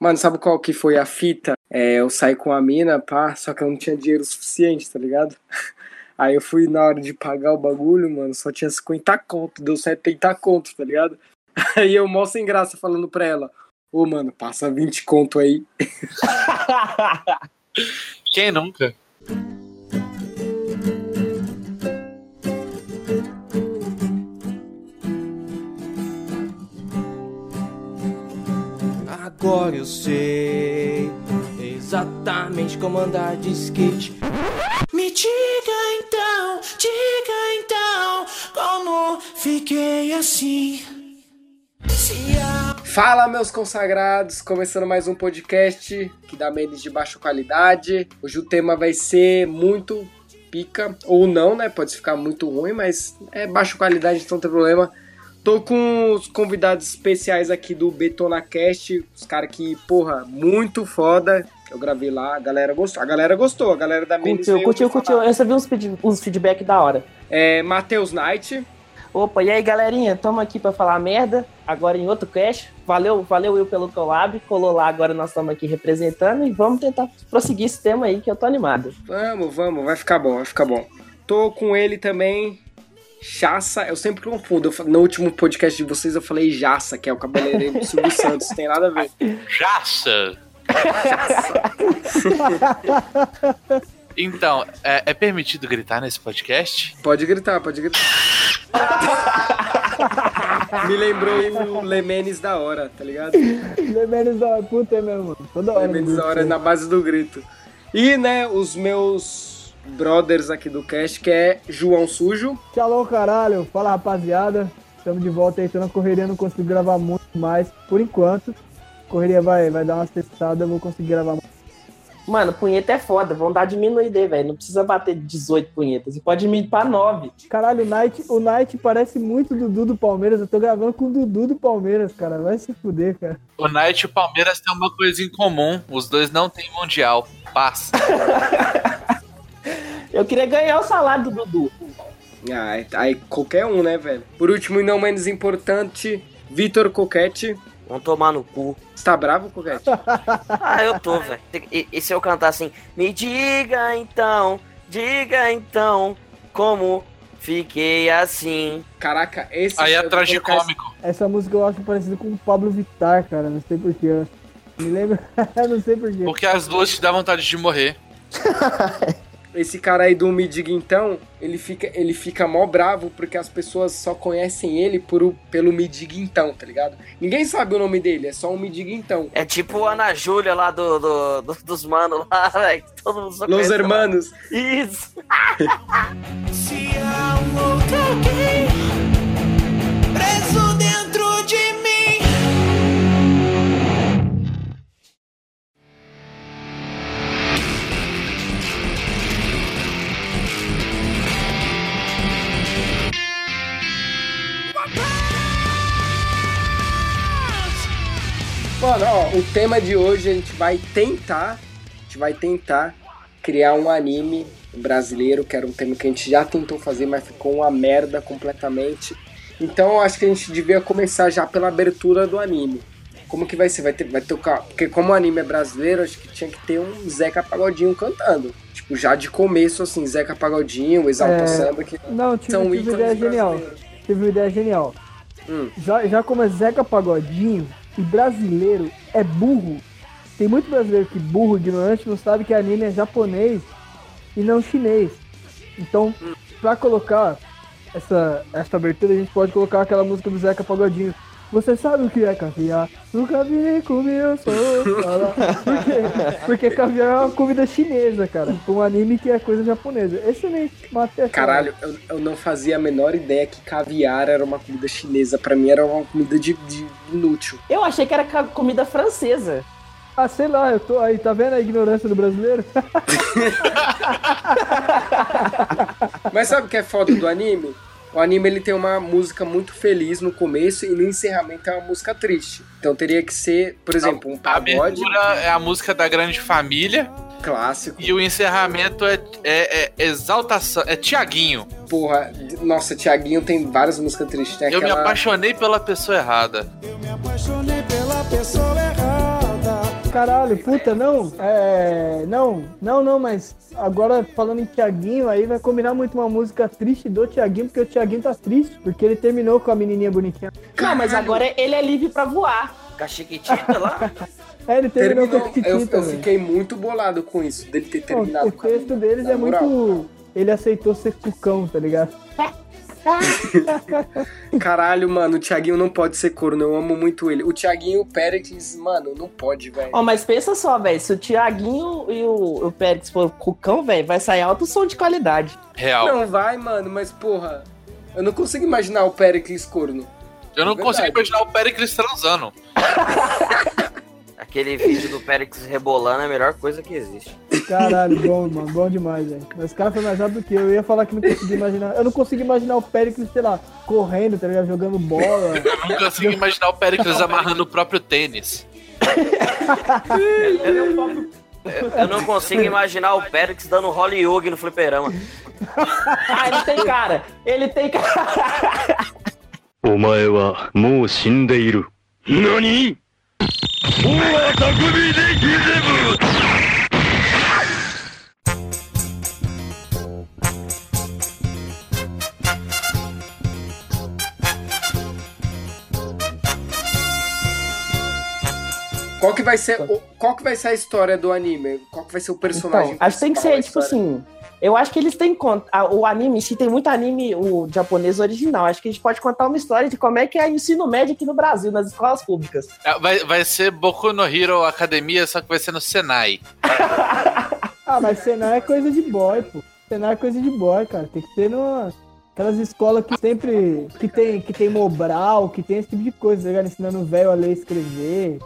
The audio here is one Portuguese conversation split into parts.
Mano, sabe qual que foi a fita? É, eu saí com a mina, pá, só que eu não tinha dinheiro suficiente, tá ligado? Aí eu fui na hora de pagar o bagulho, mano, só tinha 50 conto, deu 70 conto, tá ligado? Aí eu mó sem graça falando pra ela, ô mano, passa 20 conto aí. Quem nunca? Agora eu sei exatamente como andar de skate. Me diga então, diga então, como fiquei assim. Fala, meus consagrados! Começando mais um podcast que dá memes de baixa qualidade. Hoje o tema vai ser muito pica, ou não, né? Pode ficar muito ruim, mas é baixa qualidade, então não tem problema. Tô com os convidados especiais aqui do BetonaCast, os caras que, porra, muito foda. Eu gravei lá, a galera gostou. A galera gostou, a galera da Menes Curtiu, curtiu, curtiu. Eu recebi uns, feed, uns feedback da hora. É, Matheus Knight. Opa, e aí galerinha, tamo aqui pra falar merda, agora em outro cast. Valeu, valeu eu pelo collab, colou lá, agora nós estamos aqui representando e vamos tentar prosseguir esse tema aí que eu tô animado. Vamos, vamos, vai ficar bom, vai ficar bom. Tô com ele também, Chassa, eu sempre confundo. Eu, no último podcast de vocês eu falei Jaça, que é o cabeleireiro do Silvio Santos, tem nada a ver. Jaça! então, é, é, permitido gritar nesse podcast? Pode gritar, pode gritar. Me lembrou o Lemenes da hora, tá ligado? Lemenes da hora, puta é mesmo. Toda hora. Lemenes da hora na base do grito. E, né, os meus brothers aqui do cast, que é João Sujo. Tchau, caralho. Fala, rapaziada. Estamos de volta aí, tô na correria, não consigo gravar muito mais, por enquanto. Correria vai, vai dar uma testada, eu vou conseguir gravar mais. Mano, punheta é foda, vão dar diminuída aí, velho. Não precisa bater 18 punhetas, você pode diminuir pra 9. Caralho, o Knight, o Knight parece muito o Dudu do Palmeiras. Eu tô gravando com o Dudu do Palmeiras, cara. Vai se fuder, cara. O Knight e o Palmeiras têm uma coisa em comum: os dois não têm mundial. Passa. eu queria ganhar o salário do Dudu. Ah, aí qualquer um, né, velho? Por último e não menos importante, Vitor Coquete. Vão tomar no cu. Você tá bravo, Coquete? ah, eu tô, velho. E, e, se eu cantar assim, me diga então, diga então, como fiquei assim. Caraca, esse... Aí é tragicômico. Essa música eu acho parecida com o Pablo Vittar, cara. Não sei porquê. Me lembra? não sei porquê. Porque as duas te dá vontade de morrer. esse cara aí do Me Diga Então, ele fica, ele fica mó bravo porque as pessoas só conhecem ele por, pelo Me Diga Então, tá ligado? Ninguém sabe o nome dele, é só um Me Diga Então. É tipo a Ana Júlia lá do, do, do dos manos lá, velho. Todo mundo só Los Hermanos. Lá. Isso. Se há um outro alguém preso ó, o tema de hoje a gente vai tentar, a gente vai tentar criar um anime brasileiro, que era um tema que a gente já tentou fazer, mas ficou uma merda completamente. Então eu acho que a gente devia começar já pela abertura do anime. Como que vai ser? Vai ter, vai tocar. Porque como o anime é brasileiro, acho que tinha que ter um Zeca Pagodinho cantando. Tipo, já de começo, assim, Zeca Pagodinho, Exalta É, Samba, que Não, tive, são tive ideia genial. Tive uma ideia genial. Hum. Já, já como é Zeca Pagodinho e brasileiro é burro, tem muito brasileiro que burro, ignorante, não sabe que anime é japonês e não chinês. Então, pra colocar essa, essa abertura, a gente pode colocar aquela música do Zeca Pagodinho. Você sabe o que é caviar? Nunca vi comi, eu sou. Por quê? Porque caviar é uma comida chinesa, cara. Um anime que é coisa japonesa. Excelente. Matei Caralho, eu, eu não fazia a menor ideia que caviar era uma comida chinesa. Pra mim era uma comida de, de inútil. Eu achei que era comida francesa. Ah, sei lá, eu tô aí, tá vendo a ignorância do brasileiro? Mas sabe o que é foda do anime? O anime ele tem uma música muito feliz no começo e no encerramento é uma música triste. Então teria que ser, por exemplo, um A pagode abertura é a música da grande família clássico. e o encerramento é, é, é exaltação, é Tiaguinho. Porra, nossa, Tiaguinho tem várias músicas tristes. Tem Eu me aquela... apaixonei pela pessoa errada. Eu me apaixonei pela pessoa errada. Caralho, puta, não. É. Não, não, não, mas agora falando em Tiaguinho, aí vai combinar muito uma música triste do Tiaguinho, porque o Tiaguinho tá triste, porque ele terminou com a menininha bonitinha. Não, mas agora ele é livre pra voar. Com a Chiquitita lá. É, ele terminou, Terminou. com a Eu, Chiquitita, eu velho. fiquei muito bolado com isso, dele ter terminado O com a texto deles é moral. muito. Ele aceitou ser cucão, tá ligado? Caralho, mano, o Thiaguinho não pode ser corno, eu amo muito ele. O Thiaguinho e o Pérez, mano, não pode, velho. Ó, mas pensa só, velho. Se o Thiaguinho e o, o Pérez for cucão, velho, vai sair alto som de qualidade. Real. Não vai, mano, mas porra, eu não consigo imaginar o Péricles corno. Eu não É consigo imaginar o Pericles transando. Aquele vídeo do Périx rebolando é a melhor coisa que existe. Caralho, bom, mano, bom demais, velho. Mas o cara foi mais rápido do que eu. Eu ia falar que não conseguia imaginar. Eu não consigo imaginar o Péricles, sei lá, correndo, tá ligado? Jogando bola. Eu não consigo imaginar o Pericles amarrando o próprio tênis. Eu não consigo imaginar o Périx dando Holly Yogi no fliperama. Ah, ele tem cara. Ele tem cara. お前はもう死んでいる。何大は匠でギゼブ Qual que vai ser, o- qual que vai ser a história do anime? Qual que vai ser o personagem Então, acho que tem que ser, tipo assim. Eu acho que eles têm conta. ah, O anime em si tem muito anime, o japonês original. Acho que a gente pode contar uma história de como é que é o ensino médio aqui no Brasil, nas escolas públicas. É, Vai, vai ser Boku no Hero Academia, só que vai ser no Senai. Ah, mas Senai é coisa de boy, pô. Senai é coisa de boy, cara. Tem que ter numa. Aquelas escolas que sempre. que tem, que tem Mobral, que tem esse tipo de coisa, tá ligado? Ensinando o velho a ler e escrever.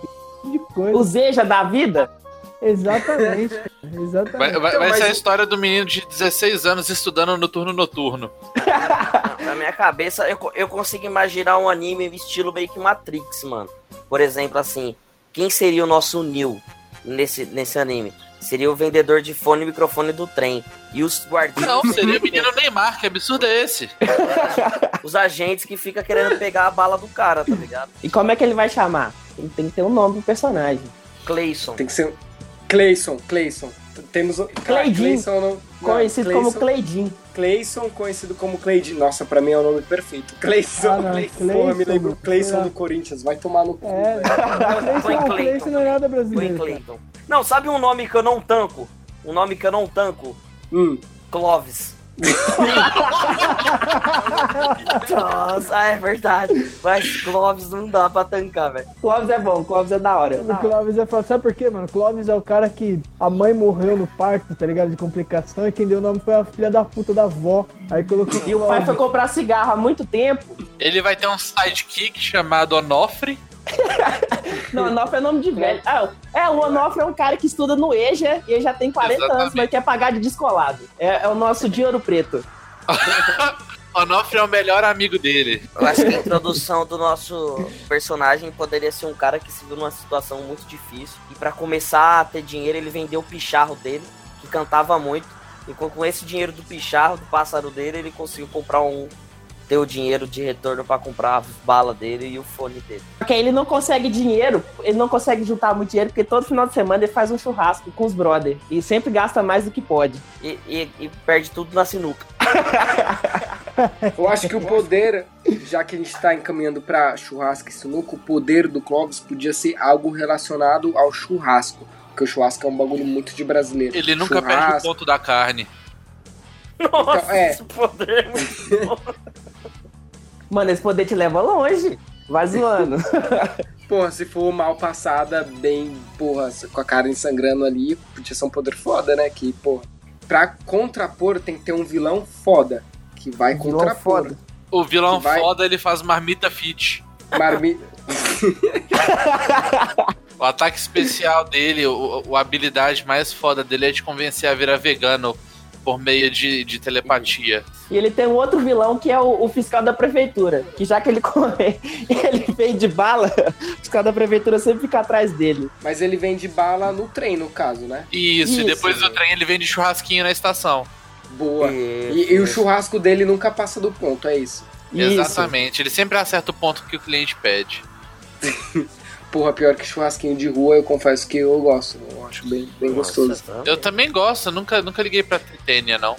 Tipo de coisa. O Zeja da vida? Exatamente. Exatamente. Vai, vai- Então, vai mas- ser a história do menino de 16 anos estudando no turno noturno. Na minha cabeça, eu, eu consigo imaginar um anime estilo meio que Matrix, mano. Por exemplo, assim, quem seria o nosso Neo nesse, nesse anime? Seria o vendedor de fone e microfone do trem. E os guardiões, Não, seria o menino Neymar, que absurdo é esse? os agentes que ficam querendo pegar a bala do cara, tá ligado? E como é que ele vai chamar? Ele tem que ter um nome pro personagem. Clayson. Tem que ser Clayson, Clayson. Temos o. Cara, Cleidinho. Clayson não. Conhecido como Clayson- Cleidin. Clayson, conhecido como Cleidinho. Nossa, pra mim é o nome perfeito. Clayson, Ah, não, Clayson. Me lembro. Clayson do Corinthians. Vai tomar no cu. É, Clayson, Clayton. Clayson não é nada brasileiro. Clayton. Não, sabe um nome que eu não tanco? Um nome que eu não tanco? Hum. Clovis. Nossa, é verdade. Mas Clovis não dá pra tancar, velho. Clóvis é bom, Clóvis é da hora. O Clóvis é falar, sabe por quê, mano? Clóvis é o cara que a mãe morreu no parto, tá ligado? De complicação, e quem deu o nome foi a filha da puta da avó. Aí colocou E o pai foi comprar cigarro há muito tempo. Ele vai ter um sidekick chamado Onofre. Não, Onofre é nome de velho. Ah, é, o Onofre é um cara que estuda no EJA e ele já tem 40 anos, Exatamente. mas quer pagar de descolado. É, é o nosso de ouro preto. Onofre é o melhor amigo dele. Eu acho que a introdução do nosso personagem poderia ser um cara que se viu numa situação muito difícil. E pra começar a ter dinheiro, ele vendeu o picharro dele, que cantava muito. E com, com esse dinheiro do picharro, do pássaro dele, ele conseguiu comprar um. Ter o dinheiro de retorno pra comprar a bala dele e o fone dele. Porque ele não consegue dinheiro, ele não consegue juntar muito dinheiro, porque todo final de semana ele faz um churrasco com os brother. E sempre gasta mais do que pode. E, e- e perde tudo na sinuca. Eu acho que o poder, já que a gente tá encaminhando pra churrasco e sinuca, o poder do Clóvis podia ser algo relacionado ao churrasco. Porque o churrasco é um bagulho muito de brasileiro. Ele nunca perde o Churrasco. ponto da carne. Nossa, Então, é. esse poder é muito bom. Mano, esse poder te leva longe. Vai zoando. Porra, se for mal passada, bem, porra, com a carne sangrando ali, podia ser um poder foda, né? Que, porra, pra contrapor tem que ter um vilão foda. Que vai Vilão contrapor. foda. O vilão vai- foda, ele faz marmita fit. Marmi... O ataque especial dele, o, o- a habilidade mais foda dele é de convencer a virar vegano por meio de, de telepatia. E ele tem um outro vilão que é o, o fiscal da prefeitura. Que já que ele come, ele vende bala, o fiscal da prefeitura sempre fica atrás dele. Mas ele vende bala no trem, no caso, né? Isso, e Isso, depois do trem ele vende churrasquinho na estação. Boa. Isso, E, e o churrasco dele nunca passa do ponto, é isso. Isso. Exatamente, ele sempre acerta o ponto que o cliente pede. porra, pior que churrasquinho de rua, eu confesso que eu gosto. Eu acho bem, bem gostoso. Nossa, Eu também gosto, nunca, nunca liguei pra Tênia, não.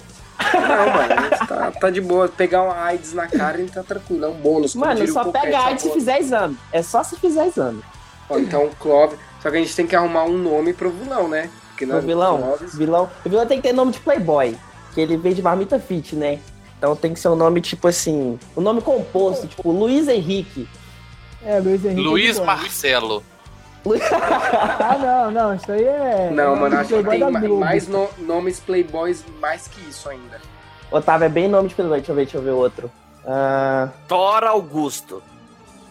Não, mano, a gente tá, tá de boa. Pegar uma AIDS na cara, a gente tá tranquilo. É um bônus. Mano, só Coquete, pega AIDS se fizer exame. É só se fizer exame. Ó, Então, Clóvis. Só que a gente tem que arrumar um nome pro vilão, né? Porque O vilão, Clóvis- vilão, o vilão tem que ter nome de playboy, que ele vem de marmita fit, né? Então tem que ser um nome tipo assim, um nome composto, tipo Luiz Henrique. É, Luiz Henrique. Luiz. Marcelo. Ah, não, não, isso aí é. Não, mano, acho que tem mais no- nomes playboys mais que isso ainda. Otávio é bem nome de playboy, deixa eu ver, deixa eu ver outro. Ah, Thor Augusto.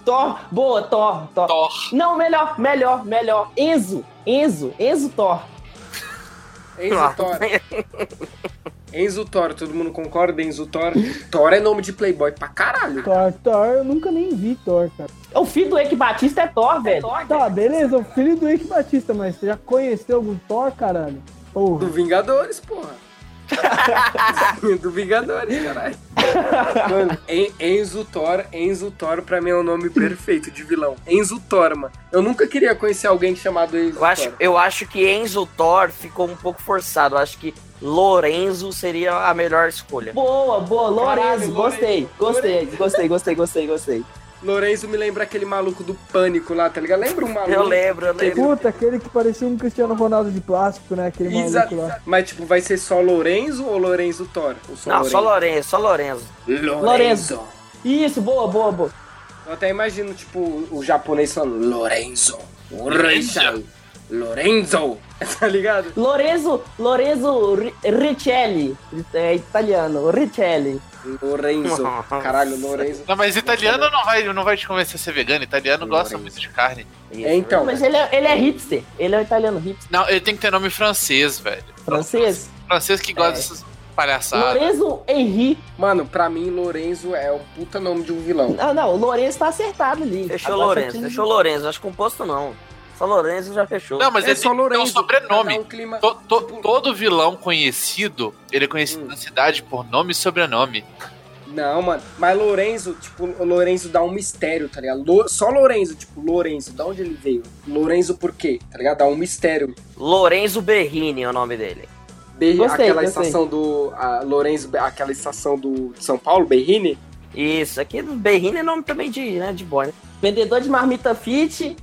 Thor, boa, Thor, Thor. Thor. Não, melhor, melhor, melhor. Enzo, Enzo, Enzo Thor. Enzo Ah. Thor. Enzo Thor, todo mundo concorda? Enzo Thor. Thor é nome de playboy pra caralho. Thor, Thor, eu nunca nem vi Thor, cara. O filho do Eike Batista é Thor, velho. Tá, beleza, o filho do Ike Batista, mas você já conheceu algum Thor, caralho? Porra. Do Vingadores, porra. do Vingadores, caralho. Mano, En- Enzo Thor, Enzo Thor pra mim é o nome perfeito de vilão. Enzo Thor, mano. Eu nunca queria conhecer alguém chamado Enzo Eu acho, Thor. eu acho que Enzo Thor ficou um pouco forçado. Eu acho que Lorenzo seria a melhor escolha. Boa, boa, Lorenzo, Caralho, gostei, gostei, gostei, gostei, gostei, gostei. Lorenzo me lembra aquele maluco do pânico lá, tá ligado? Lembra um maluco? Eu lembro, eu lembro. Puta, aquele que parecia um Cristiano Ronaldo de plástico, né? Aquele Exa- maluco lá. Mas, tipo, vai ser só Lorenzo ou Lorenzo Thor? Ou Não, só Lorenzo, só Lorenzo. Lorenzo. Isso, boa, boa, boa. Eu até imagino, tipo, o japonês falando Lorenzo. Lorenzo. Lorenzo. tá ligado? Lorenzo, Lorenzo Ri- Richelli, é italiano, Richelli. Lorenzo. Caralho, Lorenzo. Não, mas italiano não vai, não vai te convencer a ser vegano. Italiano gosta Lorenzo. muito de carne. É, então. Mas ele é, ele é hipster, ele é um italiano hipster, Não, ele tem que ter nome francês, velho. francês. Francês que gosta É. dessas palhaçadas. Lorenzo Henri. Mano, pra mim, Lorenzo é o puta nome de um vilão. Não, não, o Lourenço tá acertado ali. Fechou Agora Lorenzo, fechou Lorenzo. Acho que composto não. Só Lorenzo já fechou. Não, mas é ele só tem que ter um Lorenzo. sobrenome. um clima- To- to- todo vilão conhecido, ele é conhecido Hum. na cidade por nome e sobrenome. Não, mano. Mas Lorenzo, tipo, o Lorenzo dá um mistério, tá ligado? Lo- Só Lorenzo, tipo, Lorenzo, da onde ele veio? Lorenzo por quê? Tá ligado? Dá um mistério. Lorenzo Berrini é o nome dele. Berri- Gostei, aquela gostei. estação do. a Lorenzo, aquela estação do de São Paulo, Berrini? Isso, aqui Berrini é nome também de, né, de boy, né? Vendedor de marmita fit,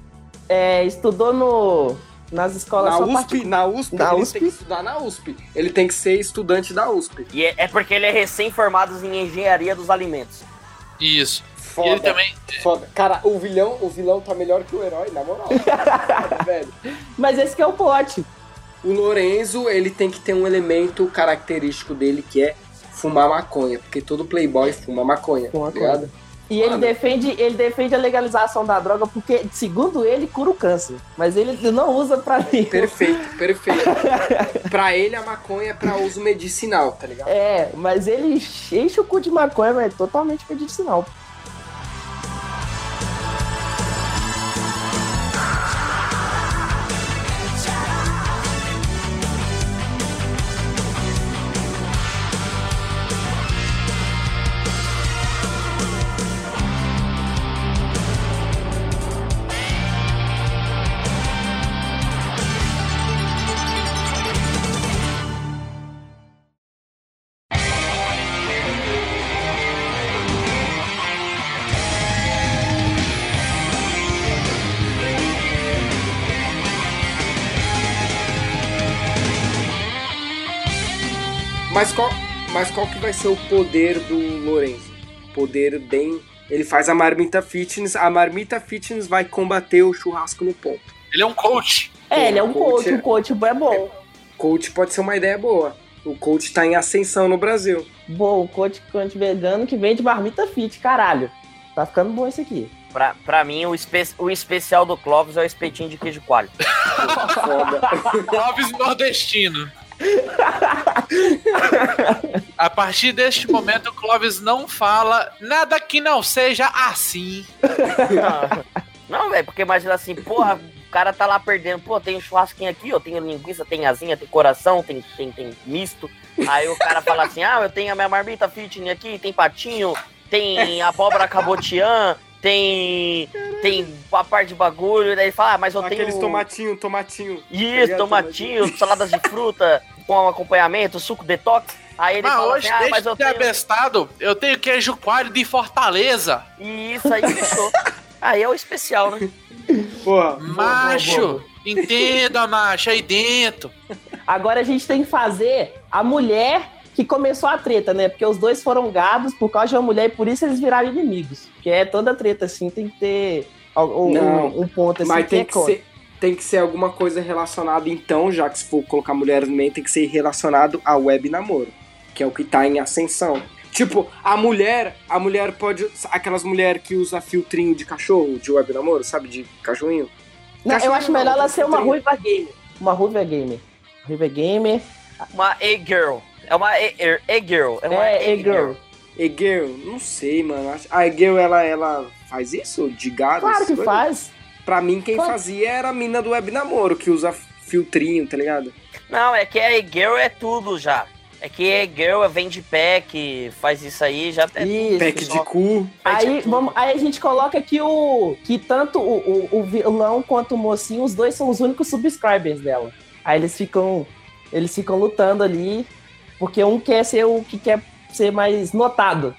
é, estudou no, nas escolas Na só USP, partic- na USP, Na ele USP? tem que estudar na USP. Ele tem que ser estudante da USP. E é, é porque ele é recém-formado em engenharia dos alimentos. Isso. E Foda. ele também. Foda. Cara, o vilão, o vilão tá melhor que o herói, na moral. Foda, velho. Mas esse que é o plot. O Lorenzo, ele tem que ter um elemento característico dele que é fumar maconha, porque todo playboy fuma maconha, Fuma tá ligado? E ele defende, ele defende a legalização da droga porque, segundo ele, cura o câncer. Mas ele não usa pra mim. Perfeito, perfeito. pra ele, a maconha é pra uso medicinal, tá ligado? É, mas ele enche o cu de maconha, mas é totalmente medicinal. Mas qual que vai ser o poder do Lorenzo? Poder bem. Ele faz a marmita fitness, a marmita fitness vai combater o churrasco no ponto. Ele é um coach. É, ele é um Coach coach, é- o coach é bom. Coach pode ser uma ideia boa. O coach tá em ascensão no Brasil. Bom, o coach, coach vegano que vende marmita fit, caralho. Tá ficando bom isso aqui. Pra, pra mim, o, espe o especial do Clóvis é o espetinho de queijo coalho. Foda. Clóvis nordestino. A partir deste momento, o Clóvis não fala nada que não seja assim. Não, velho, porque imagina assim, porra, o cara tá lá perdendo, pô, tem um churrasquinho aqui, ó, tem linguiça, tem asinha, tem coração, tem, tem, tem misto. Aí o cara fala assim, ah, eu tenho a minha marmita fitness aqui, tem patinho, tem abóbora cabotiã, tem. Tem uma parte de bagulho, daí ele fala, ah, mas eu Aqueles tenho. tomatinho, tomatinho. Isso, ligado? tomatinho, saladas de fruta com acompanhamento, suco detox. Aí ele Mas fala hoje, assim, ah, deixa mas eu tenho. abestado, eu tenho queijo coalho de Fortaleza. E isso aí fechou. Aí é o especial, né? Porra, Macho, entenda, macho, aí dentro. Agora a gente tem que fazer a mulher que começou a treta, né? Porque os dois foram gados por causa de uma mulher e por isso eles viraram inimigos. Que é toda treta, assim, tem que ter um, um- Não, um ponto assim Mas que tem é que, ser, tem que ser alguma coisa relacionada, então, já que se for colocar mulheres no meio, tem que ser relacionado a web namoro, que é o que tá em ascensão. Tipo, a mulher, a mulher pode. Aquelas mulheres que usa filtrinho de cachorro, de web namoro, sabe? De cachorrinho. Não, eu acho não, melhor ela ser uma tem- ruiva gamer. Uma ruiva gamer. Ruiva gamer. Uma E-girl. É uma E- E-girl. É uma É, e-girl. E-girl, não sei, mano. A E-girl, ela, ela faz isso? De gado? Claro que coisas? faz. Pra mim, quem fazia era a mina do web namoro, que usa filtrinho, tá ligado? Não, é que a E-girl é tudo já. É que E-girl vende pack, faz isso aí, já é Isso. Pack de cu. Aí, vamos, aí a gente coloca que o. Que tanto o, o, o vilão quanto o mocinho, os dois são os únicos subscribers dela. Aí eles ficam. Eles ficam lutando ali. Porque um quer ser o que quer ser mais notado.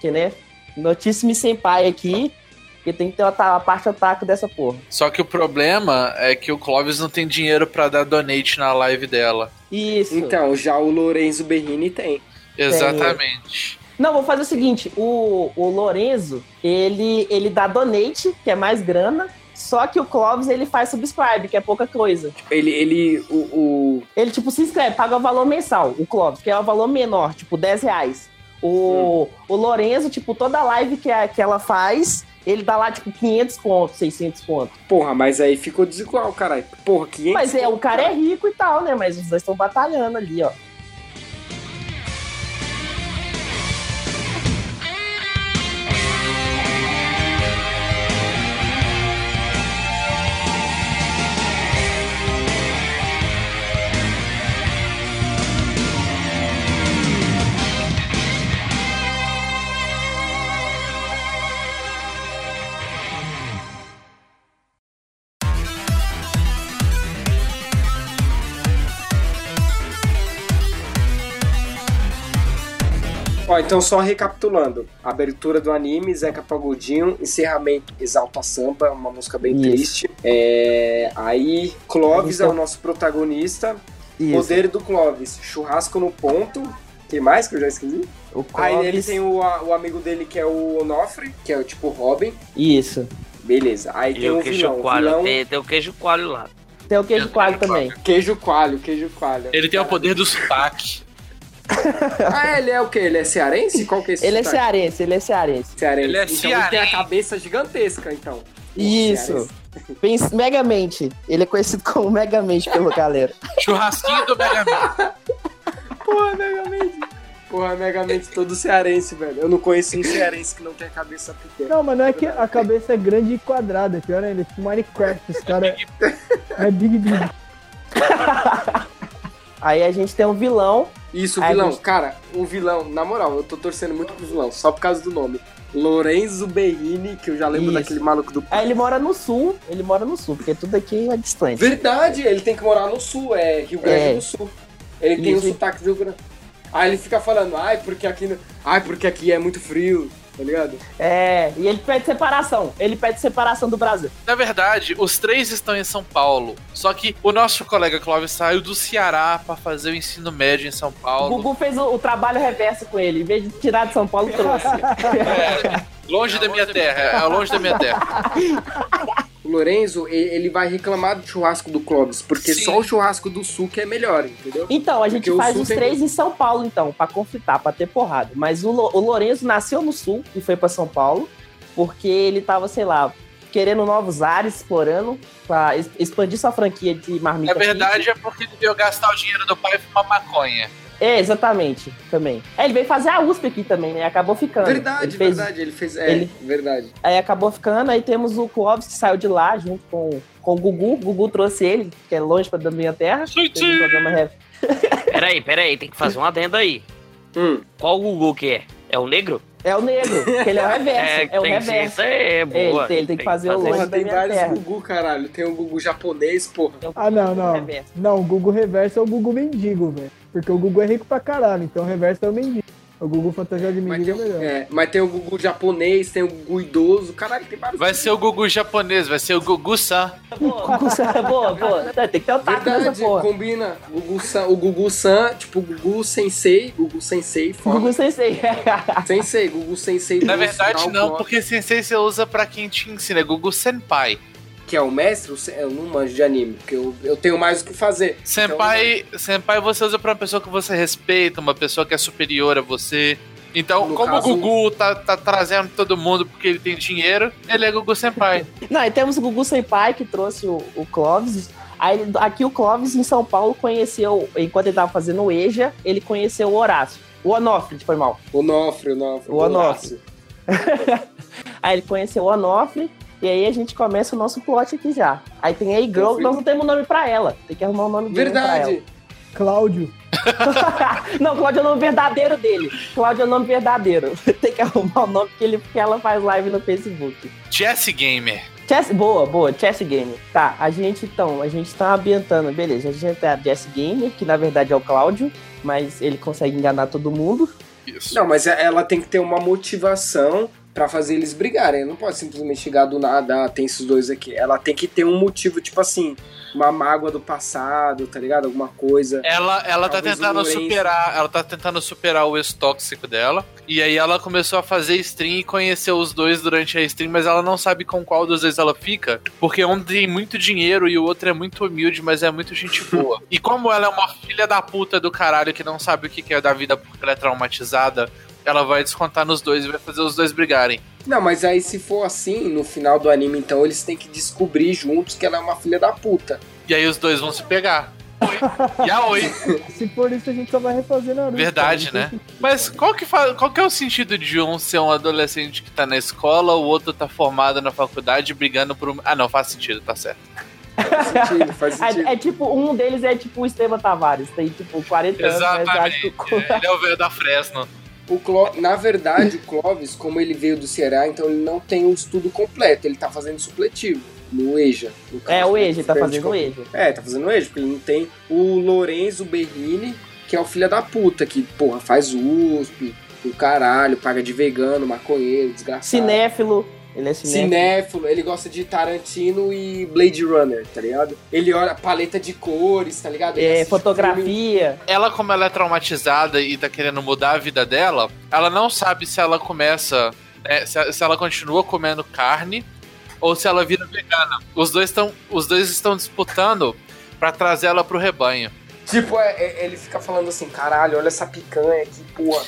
Que, né? Notíssimo sem pai aqui. Porque tem que ter a, a parte ataque dessa porra. Só que o problema é que o Clóvis não tem dinheiro pra dar donate na live dela. Isso. Então, já o Lorenzo Berrini tem. Exatamente. Não, vou fazer o seguinte: o, o Lorenzo, ele, ele dá donate, que é mais grana. Só que o Clóvis, ele faz subscribe, que é pouca coisa. Ele, ele, o, o- Ele, tipo, se inscreve, paga o valor mensal, o Clóvis, que é o valor menor, tipo, 10 reais. O, o Lorenzo, tipo, toda live que, a- que ela faz, ele dá lá, tipo, 500 conto, 600 conto. Porra, mas aí ficou desigual, caralho. Porra, 500 Mas é, o cara é rico e tal, né? Mas os dois estão batalhando ali, ó. Ó, então só recapitulando. Abertura do anime, Zeca Pagodinho, encerramento Exalta Samba, uma música bem Isso. triste. É, aí, Clóvis é o nosso protagonista. Isso. Poder do Clóvis, churrasco no ponto. Tem mais que eu já esqueci? O Aí ele Clóvis... tem o, o amigo dele que é o Onofre, que é o tipo Robin. Isso. Beleza. Aí E tem o o queijo vilão. coalho. vilão Tem, tem o queijo coalho lá. Tem o queijo coalho também. Queijo coalho, queijo coalho. Ele tem o poder do sotaque. Ah, ele é o quê? Ele é cearense? Qual que é esse Ele é sotaque? cearense, ele é cearense. Cearense. Ele é então ele tem a cearense. cabeça gigantesca, então. Isso. Cearense. Pensa- Megamente. Ele é conhecido como Megamente pela galera. Churrasquinho do Mega Man. Porra, Megamente. Porra, Megamente todo cearense, velho. Eu não conheço um cearense que não tem a cabeça pequena. Não, mas não é que a cabeça é grande e quadrada, é pior ainda, é tipo Minecraft, os caras. É Big Big. Aí a gente tem um vilão. Isso, o vilão. gente- Cara, o vilão, na moral, eu tô torcendo muito pro vilão, só por causa do nome. Lorenzo Berrini, que eu já lembro Isso. daquele maluco do. Aí ele mora no sul. Ele mora no sul, porque tudo aqui é distante. Verdade, ele tem que morar no sul, é Rio Grande É. do Sul. Ele tem o Isso. sotaque do Rio Grande. Aí ele fica falando, ai, porque aqui. Ai, porque aqui é muito frio, tá ligado? É, e ele pede separação. Ele pede separação do Brasil. Na verdade, os três estão em São Paulo. Só que o nosso colega Clóvis saiu do Ceará pra fazer o ensino médio em São O Paulo. Gugu fez o, o trabalho reverso com ele. Em vez de tirar de São Paulo, trouxe. Longe da minha terra, é longe da minha terra. O Lorenzo, e- ele vai reclamar do churrasco do Clóvis, porque Sim. só o churrasco do sul que é melhor, entendeu? Então, a gente Porque faz os tem- três em São Paulo, então, pra conflitar, pra ter porrada. Mas o, o Lourenço nasceu no Sul e foi pra São Paulo, porque ele tava, sei lá, querendo novos ares, explorando, pra expandir sua franquia de marmita. Na verdade, é porque ele veio gastar o dinheiro do pai e fumar maconha. É, exatamente, também. É, ele veio fazer a USP aqui também, né? Acabou ficando. Verdade, ele fez, verdade. Ele fez. É, ele- verdade. Aí acabou ficando, aí temos o Clóvis que saiu de lá junto com, com o Gugu. O Gugu trouxe ele, que é longe pra da minha terra. Sim, um programa Peraí, peraí, tem que fazer um adendo aí. Hum. Qual o Gugu que é? É o negro? É o negro, que ele é o reverso. É, o tem que ser reverso. aí, boa. Ele tem- ele tem que fazer o- Hoje tem vários terra. Gugu, caralho. Tem o Gugu japonês, porra. Ah, não, não. Reverso. Não, o Gugu reverso é o Gugu mendigo, velho. Porque o Gugu é rico pra caralho, então o reverso é o mendigo. O Gugu fantasia de Mas tem, é melhor. é, mas tem o Gugu japonês, tem o Gugu idoso. Caralho, tem vários. Vai ser o Gugu japonês, vai ser o Gugu-san. Boa, boa, boa. Tem que ter o taco nessa Verdade, porra. combina. O Gugu San, o Gugu San, tipo, o Gugu Sensei, Gugu Sensei, foda. Gugu Sensei. Sensei, Gugu Sensei. Na verdade, não, porque sensei você usa pra quem te ensina, é Gugu Senpai. Que é o mestre, eu não manjo de anime, porque eu, eu tenho mais o que fazer. Senpai, senpai você usa pra uma pessoa que você respeita, uma pessoa que é superior a você. Então, No como caso- o Gugu tá, tá trazendo todo mundo porque ele tem dinheiro, ele é Gugu Senpai. Não, e temos o Gugu Senpai que trouxe o, o Clóvis. Aí, aqui o Clóvis em São Paulo conheceu, enquanto ele tava fazendo o EJA, ele conheceu o Horácio. O Onofre, foi mal. O Onofre, o Onofre. O Onofre. Aí ele conheceu o Onofre, e aí a gente começa o nosso plot aqui já. Aí tem a Girl, nós não temos nome pra ela. Tem que arrumar um nome de pra ela. Verdade. Cláudio. não, Cláudio é o nome verdadeiro dele. Cláudio é o nome verdadeiro. Tem que arrumar o nome porque, ele, porque ela faz live no Facebook. Jesse Gamer. Chess, boa, boa, Chess Game. Tá, a gente então, a gente tá ambientando, beleza. A gente tem a Chess Game, que na verdade é o Cláudio, mas ele consegue enganar todo mundo. Isso. Não, mas ela tem que ter uma motivação pra fazer eles brigarem. Não pode simplesmente chegar do nada, ah, tem esses dois aqui. Ela tem que ter um motivo, tipo assim, uma mágoa do passado, tá ligado? Alguma coisa. Ela, ela tá tentando superar, ela tá tentando superar o ex-tóxico dela. E aí ela começou a fazer stream e conheceu os dois durante a stream, mas ela não sabe com qual dos dois ela fica, porque um tem muito dinheiro e o outro é muito humilde, mas é muito gente boa. e como ela é uma filha da puta do caralho que não sabe o que que é da vida porque ela é traumatizada, ela vai descontar nos dois e vai fazer os dois brigarem. Não, mas aí se for assim, no final do anime, então eles têm que descobrir juntos que ela é uma filha da puta. E aí os dois vão se pegar. Oi. E a oi. Se for isso, a gente só vai refazer Naruto. Verdade, cara. né? Mas qual que, fa- qual que é o sentido de um ser um adolescente que tá na escola, o outro tá formado na faculdade brigando por um. Ah, não, faz sentido, tá certo. Faz sentido, faz sentido. É, é tipo, um deles é tipo o Esteban Tavares, tem tipo 40 anos, mas acho Exatamente. que- Ele é o velho da Fresno. O Cló... Na verdade, o Clóvis, como ele veio do Ceará, então ele não tem o estudo completo, ele tá fazendo supletivo no EJA. no É, o né? EJA, tá fazendo o EJA. É, tá fazendo o EJA, porque ele não tem o Lorenzo Berrini, que é o filho da puta, que, porra, faz USP, o caralho, paga de vegano, maconheiro, desgraçado. Cinéfilo, ele é cinéfilo. Cinéfilo, ele gosta de Tarantino e Blade Runner, tá ligado? Ele olha paleta de cores, tá ligado? Ele É, assiste filme- fotografia. Ela, como ela é traumatizada e tá querendo mudar a vida dela, ela não sabe se ela começa. né, se, se ela continua comendo carne ou se ela vira vegana. Os dois estão. Os dois estão disputando pra trazer ela pro rebanho. Tipo, é- é- ele fica falando assim, caralho, olha essa picanha aqui, porra.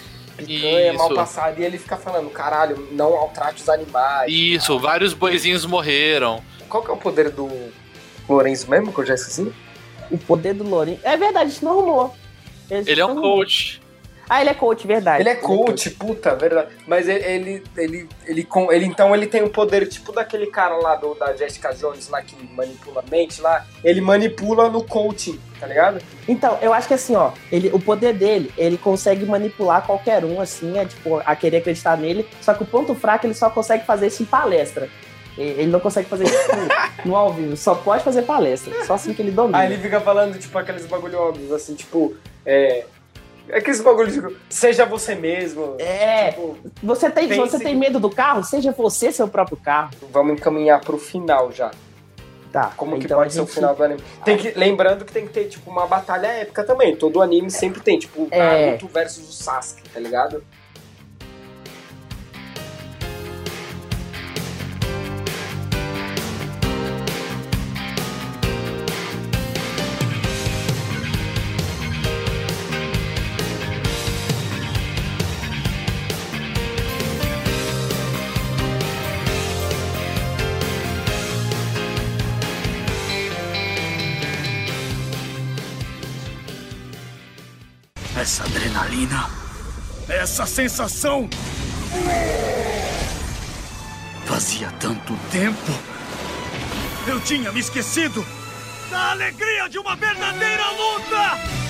Picanha Isso. mal passada. E ele fica falando, caralho, não maltrate os animais. Isso, vários boizinhos morreram. Qual que é o poder do Lourenço mesmo, que eu já esqueci? O poder do Lourenço. É verdade, a gente não arrumou. Eles Ele é um arrumou. coach. Ah, ele é coach, verdade. Ele é coach, puta, verdade. Mas ele, ele, ele, ele, com- ele- então ele tem o poder, tipo daquele cara lá do, da Jessica Jones lá que manipula a mente lá. Ele manipula no coaching, tá ligado? Então, eu acho que assim, ó, ele, o poder dele, ele consegue manipular qualquer um, assim, é tipo, a querer acreditar nele. Só que o ponto fraco, ele só consegue fazer isso em palestra. Ele não consegue fazer isso no, ao vivo, só pode fazer palestra. Só assim que ele domina. Aí ele fica falando, tipo, aqueles bagulho óbvios, assim, tipo, é. Aqueles bagulho, tipo, seja você mesmo. É, Tipo, você tem, pense- você tem medo do carro? Seja você seu próprio carro. vamos encaminhar pro final já. Tá, Como que então pode a ser o final do anime? Tem que, lembrando que tem que ter, tipo, uma batalha épica também. Todo anime sempre tem, tipo, o É. Naruto versus o Sasuke, tá ligado? Essa sensação. Fazia tanto tempo. Eu tinha me esquecido da alegria de uma verdadeira luta!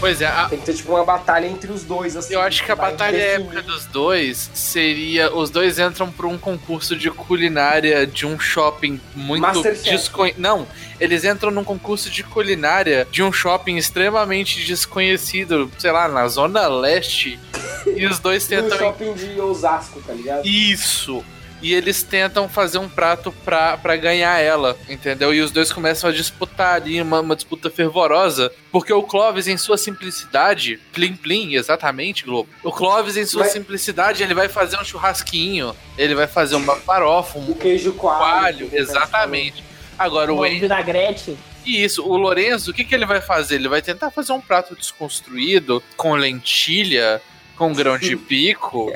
Pois é, a- Tem que ter tipo uma batalha entre os dois, assim. eu acho que a batalha épica dos dois seria. Os dois entram pra um concurso de culinária de um shopping muito desconhecido. Não, eles entram num concurso de culinária de um shopping extremamente desconhecido, sei lá, na Zona Leste. e os dois tentam shopping de Osasco, tá ligado? Isso. E eles tentam fazer um prato pra, pra ganhar ela, entendeu? E os dois começam a disputar ali, uma, uma disputa fervorosa. Porque o Clovis, em sua simplicidade, plim plim, exatamente, Globo. O Clovis, em sua Mas- simplicidade, ele vai fazer um churrasquinho, ele vai fazer uma farofa, um O queijo coalho. coalho, Roberto exatamente. Agora, o Wayne vinagrete. e isso, o Lorenzo, o que, que ele vai fazer? Ele vai tentar fazer um prato desconstruído, com lentilha, com grão de pico.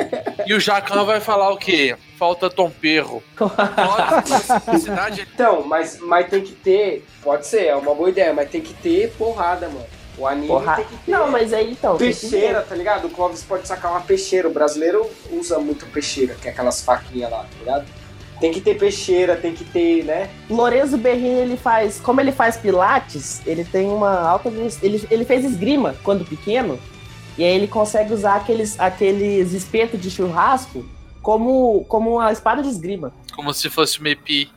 e o Jacan vai falar o quê? Falta tomperro. Simplicidade, Então, mas, mas tem que ter. Pode ser, é uma boa ideia, mas tem que ter porrada, mano. O anime Porra. tem que ter. Não, mas aí então. Peixeira, tá ligado? O Clóvis pode sacar uma peixeira. O brasileiro usa muito peixeira, que é aquelas faquinhas lá, tá ligado? Tem que ter peixeira, tem que ter, né? Lorenzo Berrini, ele faz. Como ele faz pilates, ele tem uma alta. Ele, ele fez esgrima quando pequeno. E aí ele consegue usar aqueles, aqueles espetos de churrasco como, como uma espada de esgrima. como se fosse uma EP.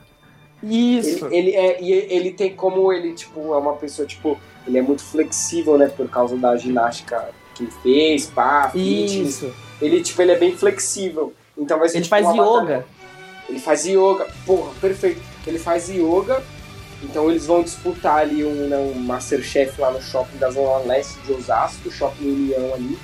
Isso. Ele, ele, é, e ele tem como ele, tipo, é uma pessoa, tipo, ele é muito flexível, né? Por causa da ginástica que ele fez, pá, fitness. Isso. Ele, tipo, ele é bem flexível. Então vai ser Ele tipo, faz uma batalha. yoga. Ele faz yoga, porra, perfeito. Ele faz yoga, então eles vão disputar ali um, né, um Masterchef lá no shopping da Zona Leste de Osasco, shopping União ali,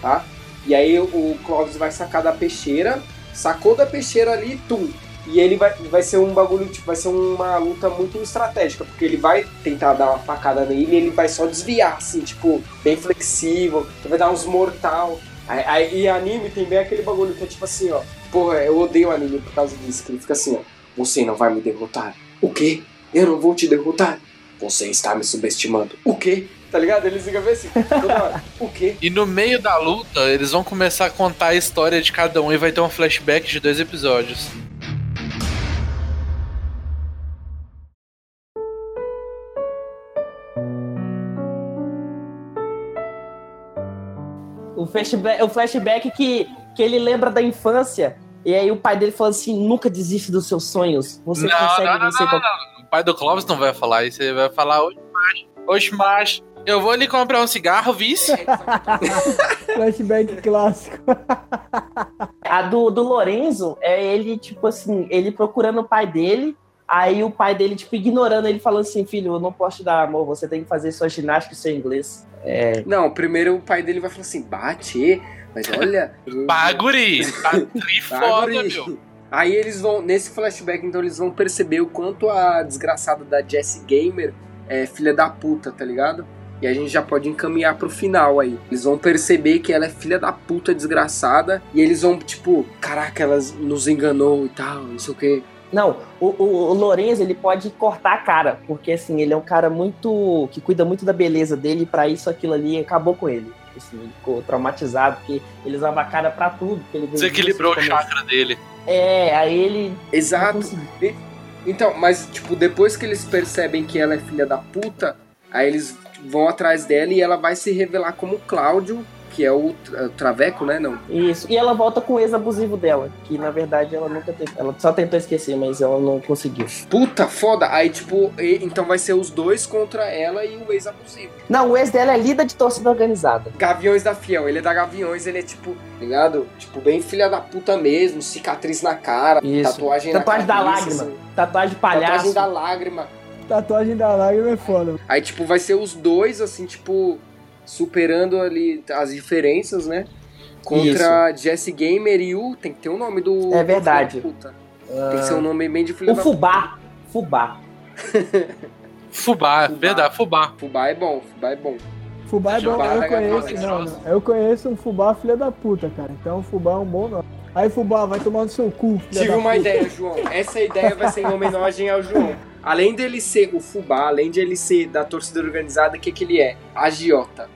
tá? E aí o, Clóvis vai sacar da peixeira, sacou da peixeira ali, tum. E ele vai, vai ser um bagulho, tipo, vai ser uma luta muito estratégica, porque ele vai tentar dar uma facada nele e ele vai só desviar, assim, tipo, bem flexível, vai dar uns mortal. Aí, aí, e anime tem bem aquele bagulho que é tipo assim, ó. Porra, eu odeio anime por causa disso, que ele fica assim, ó. Você não vai me derrotar. O quê? Eu não vou te derrotar. Você está me subestimando. O quê? Tá ligado? Eles ficam bem assim, toda hora. O quê? E no meio da luta, eles vão começar a contar a história de cada um e vai ter um flashback de dois episódios. O flashback, o flashback que, que ele lembra da infância. E aí o pai dele falando assim: nunca desiste dos seus sonhos. Você Não, consegue não, não, vencer não, qualquer O pai do Clóvis não vai falar isso, ele vai falar, hoje mais, hoje mais. Eu vou ali comprar um cigarro, vice. Flashback clássico. A do, do Lorenzo é ele, tipo assim, ele procurando o pai dele. Aí o pai dele, tipo, ignorando ele, falando assim: Filho, eu não posso te dar amor, você tem que fazer sua ginástica e seu inglês. É. Não, primeiro o pai dele vai falar assim, bate, mas olha. Baguri, tá trifoda, Baguri. meu. Aí eles vão, nesse flashback, então eles vão perceber o quanto a desgraçada da Jessie Gamer é filha da puta, tá ligado? E a gente já pode encaminhar pro final aí. Eles vão perceber que ela é filha da puta desgraçada. E eles vão, tipo, caraca, ela nos enganou e tal, não sei o quê. Não, o, o, o Lorenzo ele pode cortar a cara, porque assim, ele é um cara muito. que cuida muito da beleza dele, e pra isso aquilo ali acabou com ele. Assim, ele ficou traumatizado, porque ele usava a cara pra tudo. Ele Desequilibrou o chakra dele. É, aí ele. Exato. Então, mas, tipo, depois que eles percebem que ela é filha da puta, aí eles vão atrás dela e ela vai se revelar como Cláudio, que é o tra- Traveco, né? Não. Isso. E ela volta com o ex-abusivo dela, que na verdade ela nunca teve. Ela só tentou esquecer, mas ela não conseguiu. Puta, foda. Aí, tipo, e- então vai ser os dois contra ela e o ex-abusivo. Não, o ex dela é líder de torcida organizada. Gaviões da Fiel. Ele é da Gaviões, ele é tipo, ligado? Tipo, bem filha da puta mesmo, cicatriz na cara, Isso. tatuagem, Tatuagem na da cabeça, lágrima. assim. Tatuagem de palhaço. Tatuagem da lágrima. Tatuagem da lágrima é foda. Aí, tipo, vai ser os dois, assim, tipo, superando ali as diferenças, né? Contra Jesse Gamer e o. Tem que ter o nome do. É verdade. filho da puta. Tem que ser um nome bem de filho O da Fubá. Fubá. Fubá, Fubá. verdade, Fubá. Fubá é bom, Fubá é bom. Fubá é bom, Fubá eu é conheço, não, não. Eu conheço um fubá filha da puta, cara. Então fubá é um bom nome. Aí fubá, vai tomar no seu cu, filha Tive da uma puta. ideia, João. Essa ideia vai ser em homenagem ao João. Além dele ser o Fubá, além de ele ser da torcida organizada, o que, que ele é? Agiota.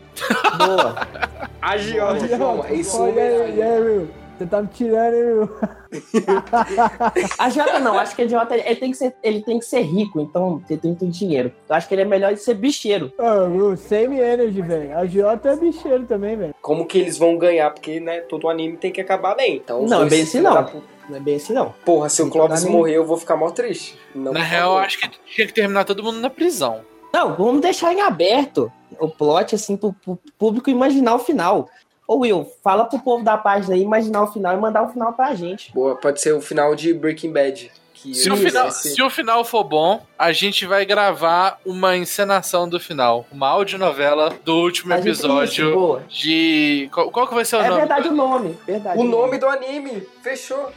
Boa. Agiota, João. É isso olha e aí, meu? Você tá me tirando, hein, meu? A Jota não, acho que a Jota ele tem que ser, ele tem que ser rico, então ele tem que ter dinheiro. Eu acho que ele é melhor de ser bicheiro. Ah, o Same Energy, velho. A Jota é bicheiro também, velho. Como que eles vão ganhar? Porque, né, todo anime tem que acabar bem. Então, Não, é bem assim não. Não é bem assim, não. Porra, se o Clóvis morrer, eu vou ficar mó triste. Não, Na real, favor. acho que tinha que terminar todo mundo na prisão. Não, vamos deixar em aberto o plot, assim, pro, pro público imaginar o final. Ô Will, fala pro povo da página aí imaginar o final e mandar o final pra gente. Boa, pode ser o final de Breaking Bad. Que Se o, final, se o final for bom, a gente vai gravar uma encenação do final. Uma audionovela do último episódio isso, boa. de. Qual, qual que vai ser o É nome? verdade o nome. Verdade O nome do anime, fechou.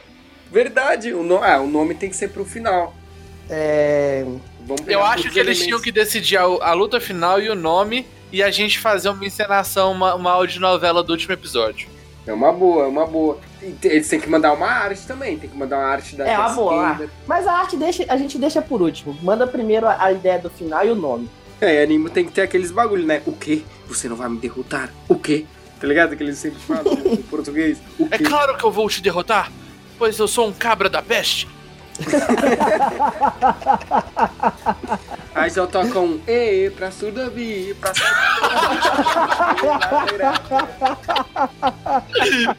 Verdade, o, no... ah, o nome tem que ser pro final. É... Eu acho que eles tinham que decidir a, a luta final e o nome e a gente fazer uma encenação, uma, uma audionovela do último episódio. É uma boa, é uma boa. E Eles têm que mandar uma arte também, tem que mandar uma arte da É uma boa. Mas a arte deixa, a gente deixa por último. Manda primeiro a, a ideia do final e o nome. É, anime tem que ter aqueles bagulho, né? O quê? Você não vai me derrotar? O quê? Tá ligado? Que eles sempre falam em português. O É claro que eu vou te derrotar, pois eu sou um cabra da peste. Aí só toca um E pra surdo ouvir, pra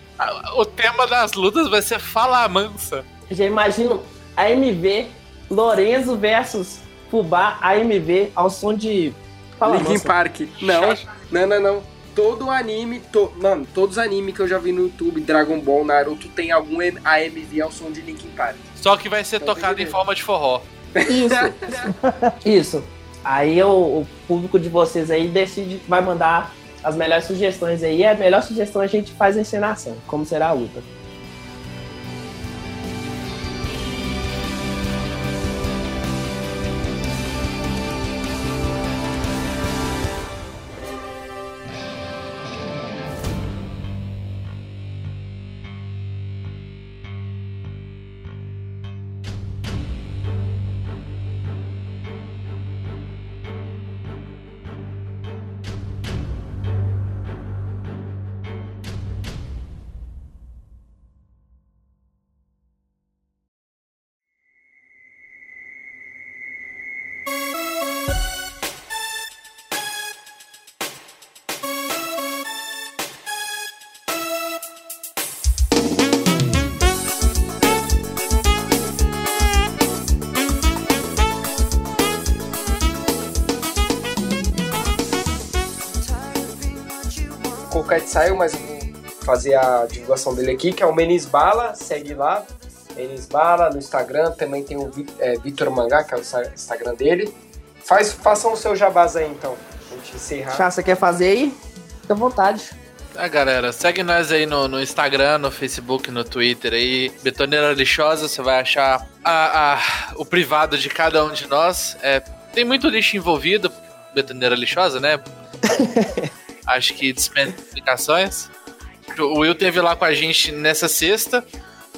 O tema das lutas vai ser Fala Mansa. Já imagino AMV, Lorenzo versus Fubá, AMV, ao som de. Fala, Linkin moça. Park. Não, não, não, não. Todo anime, to... mano, todos os animes que eu já vi no YouTube, Dragon Ball, Naruto, tem algum AMV ao som de Linkin Park. Só que vai ser Então, tocado em forma de forró. Isso. Isso. Aí o, o público de vocês aí decide, vai mandar as melhores sugestões aí. A melhor sugestão a gente faz a encenação, como será a luta. Fazer a divulgação dele aqui, que é o Menis Bala, segue lá. Menis Bala no Instagram, também tem o é, Vitor Mangá, que é o Instagram dele. Faz, façam o seu jabás aí então, pra gente encerrar. Chá, você quer fazer aí? Fica à vontade. Ah, galera, segue nós aí no, no Instagram, no Facebook, no Twitter aí. Betoneira Lixosa, você vai achar a, a- o privado de cada um de nós. É, tem muito lixo envolvido, Betoneira Lixosa, né? Acho que dispensa explicações. O Will teve lá com a gente nessa sexta,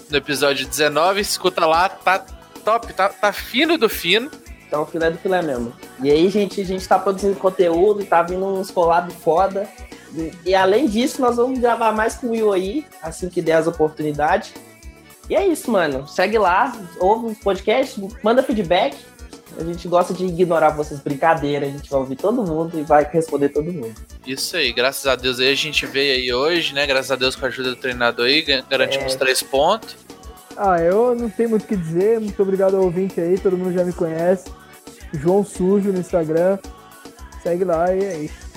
no episódio 19. Escuta lá, tá top, tá, tá fino do fino. Então, filé do filé mesmo. E aí, gente, a gente tá produzindo conteúdo, tá vindo uns collabs foda. E, e além disso, nós vamos gravar mais com o Will aí, assim que der as oportunidades. E é isso, mano. Segue lá, ouve os podcasts, manda feedback. A gente gosta de ignorar vocês brincadeira, a gente vai ouvir todo mundo e vai responder todo mundo. Isso aí, graças a Deus aí a gente veio aí hoje, né? Graças a Deus com a ajuda do treinador aí, garantimos É. três pontos. Ah, eu não tenho muito o que dizer. Muito obrigado ao ouvinte aí, todo mundo já me conhece. João Sujo no Instagram. Segue lá e é isso.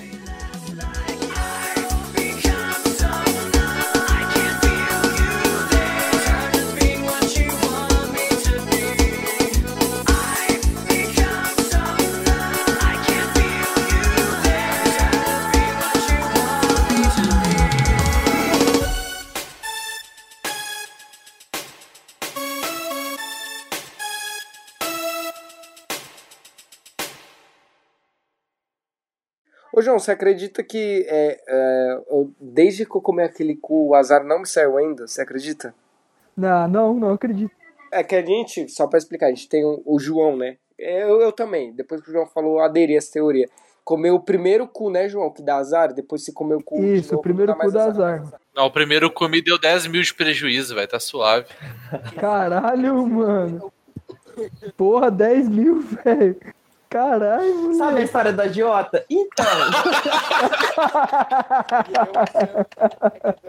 João, você acredita que é, é, eu- desde que eu comi aquele cu, o azar não me saiu ainda? Você acredita? Não, não, não acredito. É que a gente, só pra explicar, a gente tem o, o João, né? Eu, eu também, depois que o João falou, eu aderi a essa teoria. Comeu o primeiro cu, né, João? Que dá azar, depois você comeu o cu. Isso, o novo, primeiro não dá cu mais da azar. Não, o primeiro cu me deu 10 mil de prejuízo, vai tá suave. Caralho, mano. Porra, 10 mil, velho. Caralho, mano. Sabe a história da agiota? Então,